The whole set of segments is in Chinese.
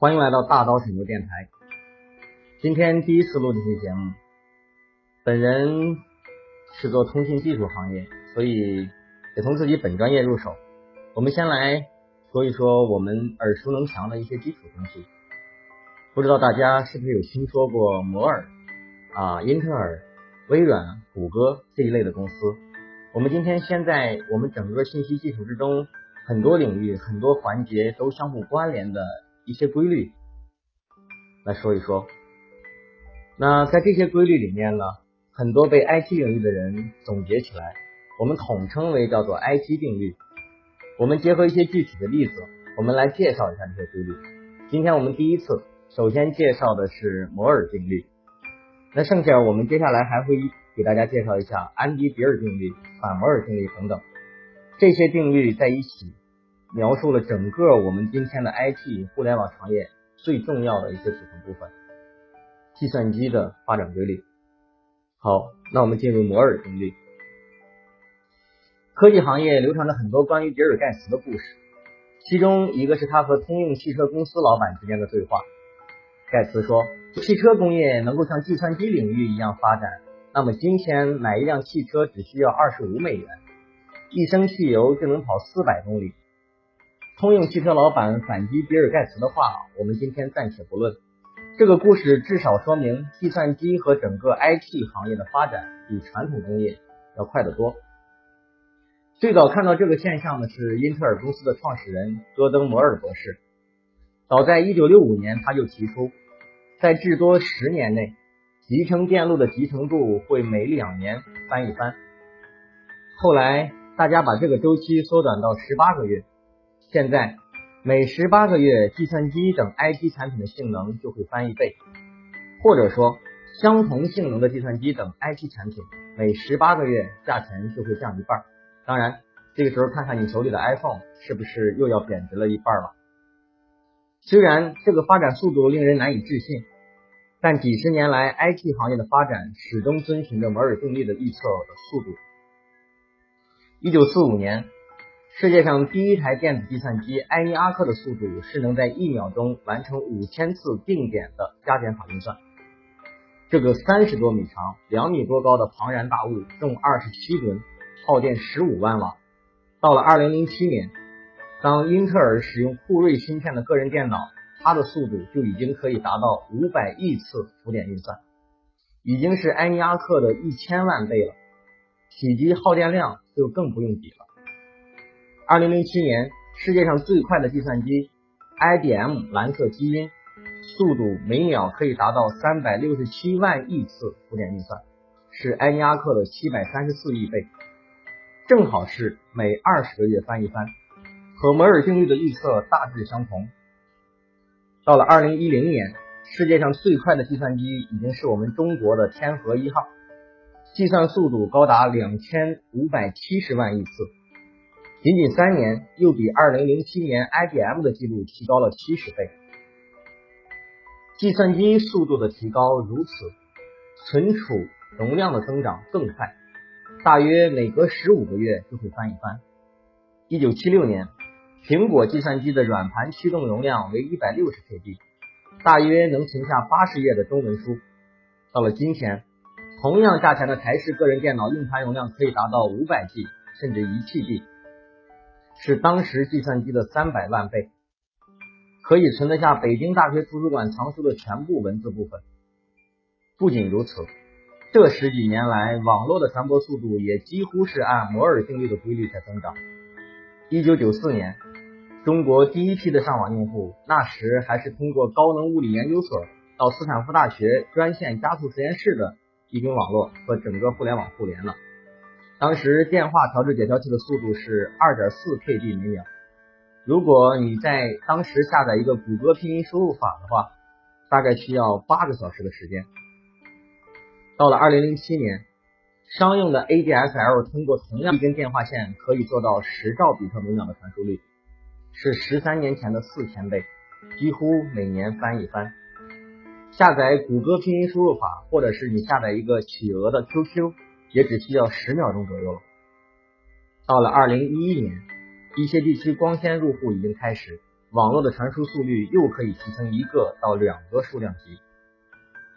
欢迎来到大刀拯救电台。今天第一次录这期节目，本人是做通信技术行业，所以得从自己本专业入手。我们先来说一说我们耳熟能详的一些基础东西。不知道大家是不是有听说过摩尔啊、英特尔、微软、谷歌这一类的公司？我们今天先在我们整个信息技术之中，很多领域、很多环节都相互关联的一些规律来说一说。那在这些规律里面呢，很多被 IT 领域的人总结起来，我们统称为叫做 IT 定律。我们结合一些具体的例子，我们来介绍一下这些规律。今天我们第一次首先介绍的是摩尔定律，那剩下我们接下来还会给大家介绍一下安迪比尔定律、反摩尔定律等等。这些定律在一起，描述了整个我们今天的 IT 互联网行业最重要的一些组成部分——计算机的发展规律。好，那我们进入摩尔定律。科技行业流传着很多关于比尔盖茨的故事，其中一个是他和通用汽车公司老板之间的对话。盖茨说：“汽车工业能够像计算机领域一样发展，那么今天买一辆汽车只需要二十五美元，一升汽油就能跑四百公里。”通用汽车老板反击比尔盖茨的话，我们今天暂且不论。这个故事至少说明，计算机和整个 IT 行业的发展比传统工业要快得多。最早看到这个现象的是英特尔公司的创始人戈登·摩尔博士。早在1965年，他就提出，在至多十年内，集成电路的集成度会每两年翻一番。后来，大家把这个周期缩短到十八个月。现在，每十八个月，计算机等 IT 产品的性能就会翻一倍，或者说，相同性能的计算机等 IT 产品，每十八个月价钱就会降一半。当然，这个时候看看你手里的 iPhone 是不是又要贬值了一半了？虽然这个发展速度令人难以置信，但几十年来 IT 行业的发展始终遵循着摩尔定律的预测的速度。一九四五年，世界上第一台电子计算机埃尼阿克的速度是能在一秒钟完成五千次定点的加减法运算。这个三十多米长、两米多高的庞然大物重二十七吨，耗电十五万瓦。到了二零零七年，当英特尔使用酷睿芯片的个人电脑，它的速度就已经可以达到五百亿次浮点运算，已经是埃尼阿克的一千万倍了。体积耗电量就更不用比了。二零零七年，世界上最快的计算机 IBM 蓝色基因，速度每秒可以达到三百六十七万亿次浮点运算，是埃尼阿克的七百三十四亿倍，正好是每二十个月翻一番，和摩尔定律的预测大致相同。到了二零一零年，世界上最快的计算机已经是我们中国的天河一号。计算速度高达两千五百七十万亿次，仅仅三年又比二零零七年 IBM 的记录提高了七十倍。计算机速度的提高如此，存储容量的增长更快，大约每隔十五个月就会翻一番。一九七六年，苹果计算机的软盘驱动容量为一百六十 KB，大约能存下八十页的中文书。到了今天。同样价钱的台式个人电脑硬盘容量可以达到五百 G，甚至一 TB，是当时计算机的三百万倍，可以存得下北京大学图书馆藏书的全部文字部分。不仅如此，这十几年来，网络的传播速度也几乎是按摩尔定律的规律在增长。一九九四年，中国第一批的上网用户，那时还是通过高能物理研究所到斯坦福大学专线加速实验室的。一根网络和整个互联网互联了。当时电话调制解调器的速度是二点四 KB 每秒。如果你在当时下载一个谷歌拼音输入法的话，大概需要八个小时的时间。到了二零零七年，商用的 ADSL 通过同样一根电话线可以做到十兆比特每秒的传输率，是十三年前的四千倍，几乎每年翻一番。下载谷歌拼音输入法，或者是你下载一个企鹅的 QQ，也只需要十秒钟左右了。到了二零一一年，一些地区光纤入户已经开始，网络的传输速率又可以提升一个到两个数量级。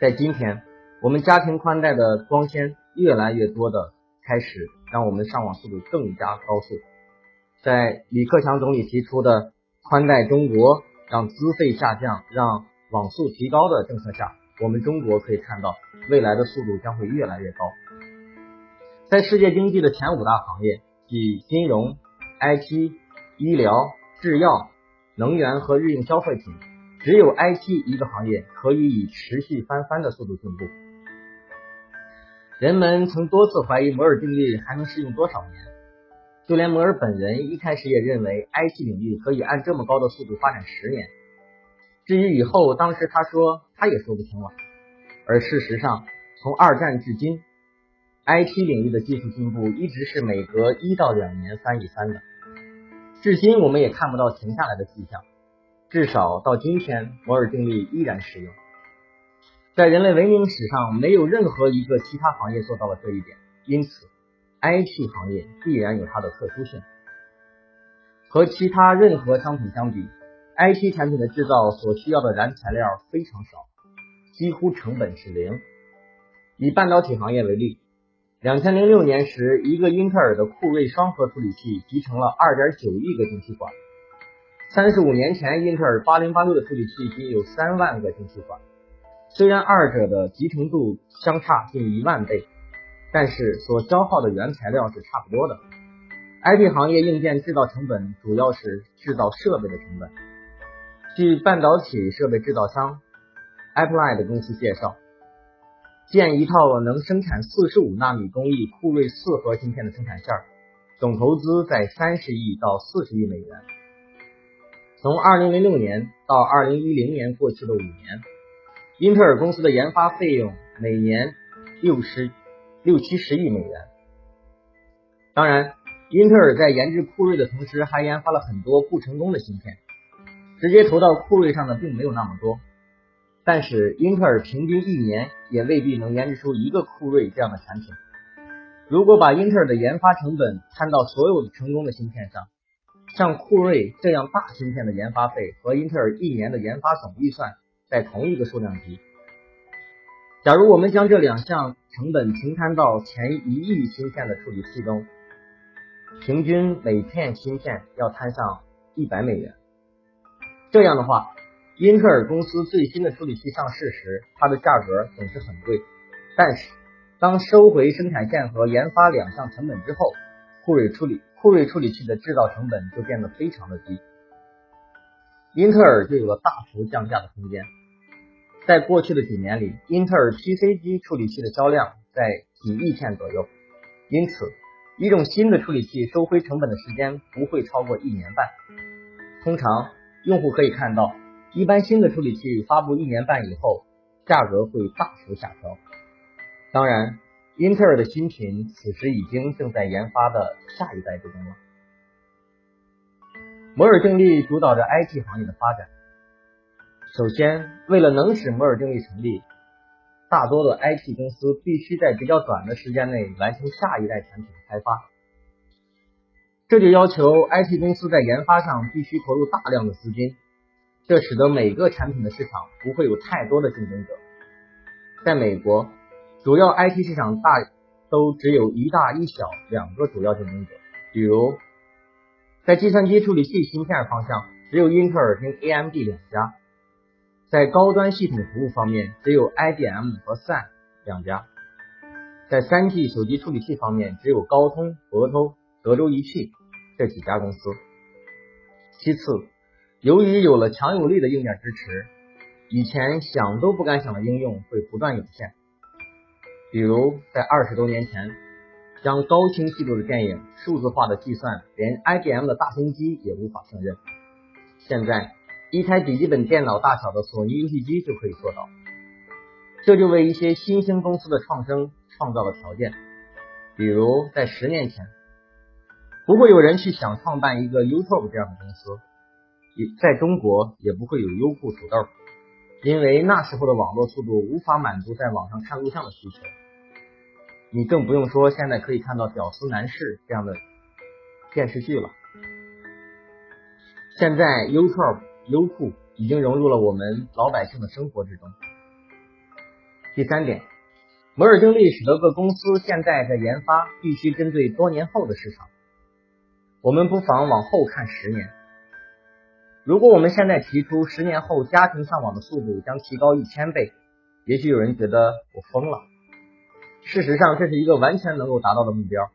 在今天，我们家庭宽带的光纤越来越多的开始让我们上网速度更加高速。在李克强总理提出的宽带中国，让资费下降，让网速提高的政策下，我们中国可以看到未来的速度将会越来越高。在世界经济的前五大行业，即金融、IT、医疗、制药、能源和日用消费品，只有 IT 一个行业可以以持续翻番的速度进步。人们曾多次怀疑摩尔定律还能适用多少年，就连摩尔本人一开始也认为 IT 领域可以按这么高的速度发展十年。至于以后，当时他说他也说不清了。而事实上，从二战至今。IT 领域的技术进步一直是每隔一到两年翻一番的，至今我们也看不到停下来的迹象。至少到今天，摩尔定律依然适用。在人类文明史上，没有任何一个其他行业做到了这一点，因此 IT 行业必然有它的特殊性。和其他任何商品相比，IT 产品的制造所需要的燃材料非常少，几乎成本是零。以半导体行业为例。两千零六年时，一个英特尔的酷睿双核处理器集成了二点九亿个晶体管。三十五年前，英特尔八零八六的处理器仅有三万个晶体管。虽然二者的集成度相差近一万倍，但是所消耗的原材料是差不多的。IT 行业硬件制造成本主要是制造设备的成本。据半导体设备制造商 Applied 公司介绍。建一套能生产四十五纳米工艺酷睿四核芯片的生产线，总投资在三十亿到四十亿美元。从二零零六年到二零一零年过去的五年，英特尔公司的研发费用每年六十六七十亿美元。当然，英特尔在研制酷睿的同时，还研发了很多不成功的芯片，直接投到酷睿上的并没有那么多。但是英特尔平均一年也未必能研制出一个酷睿这样的产品。如果把英特尔的研发成本摊到所有的成功的芯片上，像酷睿这样大芯片的研发费和英特尔一年的研发总预算在同一个数量级。假如我们将这两项成本平摊到前一亿芯片的处理器中，平均每片芯片要摊上一百美元。这样的话。英特尔公司最新的处理器上市时，它的价格总是很贵。但是，当收回生产线和研发两项成本之后，酷睿处理酷睿处理器的制造成本就变得非常的低，英特尔就有了大幅降价的空间。在过去的几年里，英特尔 PC 机处理器的销量在几亿片左右，因此，一种新的处理器收回成本的时间不会超过一年半。通常，用户可以看到。一般新的处理器发布一年半以后，价格会大幅下调。当然，英特尔的新品此时已经正在研发的下一代之中了。摩尔定律主导着 IT 行业的发展。首先，为了能使摩尔定律成立，大多的 IT 公司必须在比较短的时间内完成下一代产品的开发，这就要求 IT 公司在研发上必须投入大量的资金。这使得每个产品的市场不会有太多的竞争者。在美国，主要 IT 市场大都只有一大一小两个主要竞争者。比如，在计算机处理器芯片方向，只有英特尔跟 AMD 两家；在高端系统服务方面，只有 IBM 和 Sun 两家；在三 G 手机处理器方面，只有高通、博通、德州仪器这几家公司。其次，由于有了强有力的硬件支持，以前想都不敢想的应用会不断涌现。比如在二十多年前，将高清晰度的电影数字化的计算，连 IBM 的大型机也无法胜任。现在，一台笔记本电脑大小的索尼游戏机就可以做到。这就为一些新兴公司的创生创造了条件。比如在十年前，不会有人去想创办一个 YouTube 这样的公司。也在中国也不会有优酷土豆，因为那时候的网络速度无法满足在网上看录像的需求。你更不用说现在可以看到《屌丝男士》这样的电视剧了。现在，YouTube、优酷已经融入了我们老百姓的生活之中。第三点，摩尔定律使得各公司现在的研发必须针对多年后的市场。我们不妨往后看十年。如果我们现在提出十年后家庭上网的速度将提高一千倍，也许有人觉得我疯了。事实上，这是一个完全能够达到的目标。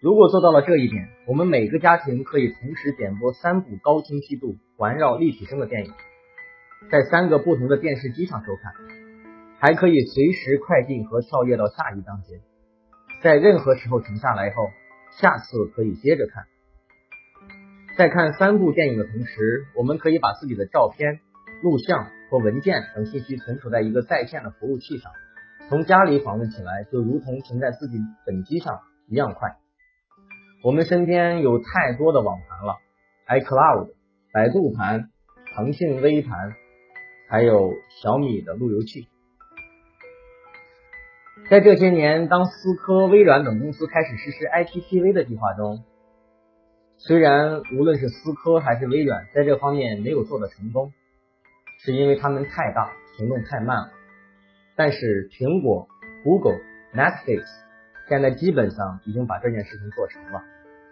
如果做到了这一点，我们每个家庭可以同时点播三部高清晰度、环绕立体声的电影，在三个不同的电视机上收看，还可以随时快进和跳跃到下一章节，在任何时候停下来后，下次可以接着看。在看三部电影的同时，我们可以把自己的照片、录像或文件等信息存储在一个在线的服务器上，从家里访问起来就如同存在自己本机上一样快。我们身边有太多的网盘了，iCloud、百度盘、腾讯微盘，还有小米的路由器。在这些年，当思科、微软等公司开始实施 IPTV 的计划中，虽然无论是思科还是微软在这方面没有做的成功，是因为他们太大，行动太慢了。但是苹果、Google、Netflix 现在基本上已经把这件事情做成了。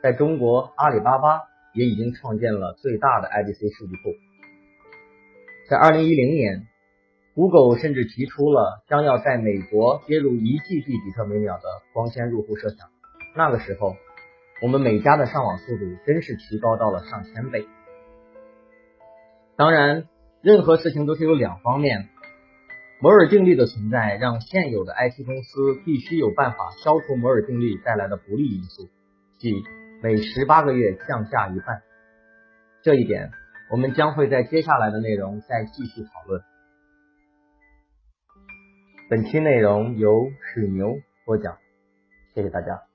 在中国，阿里巴巴也已经创建了最大的 IDC 数据库。在二零一零年，Google 甚至提出了将要在美国接入一 G B 比特每秒的光纤入户设想。那个时候，我们每家的上网速度真是提高到了上千倍。当然，任何事情都是有两方面。摩尔定律的存在让现有的 IT 公司必须有办法消除摩尔定律带来的不利因素，即。每十八个月降价一半，这一点我们将会在接下来的内容再继续讨论。本期内容由水牛播讲，谢谢大家。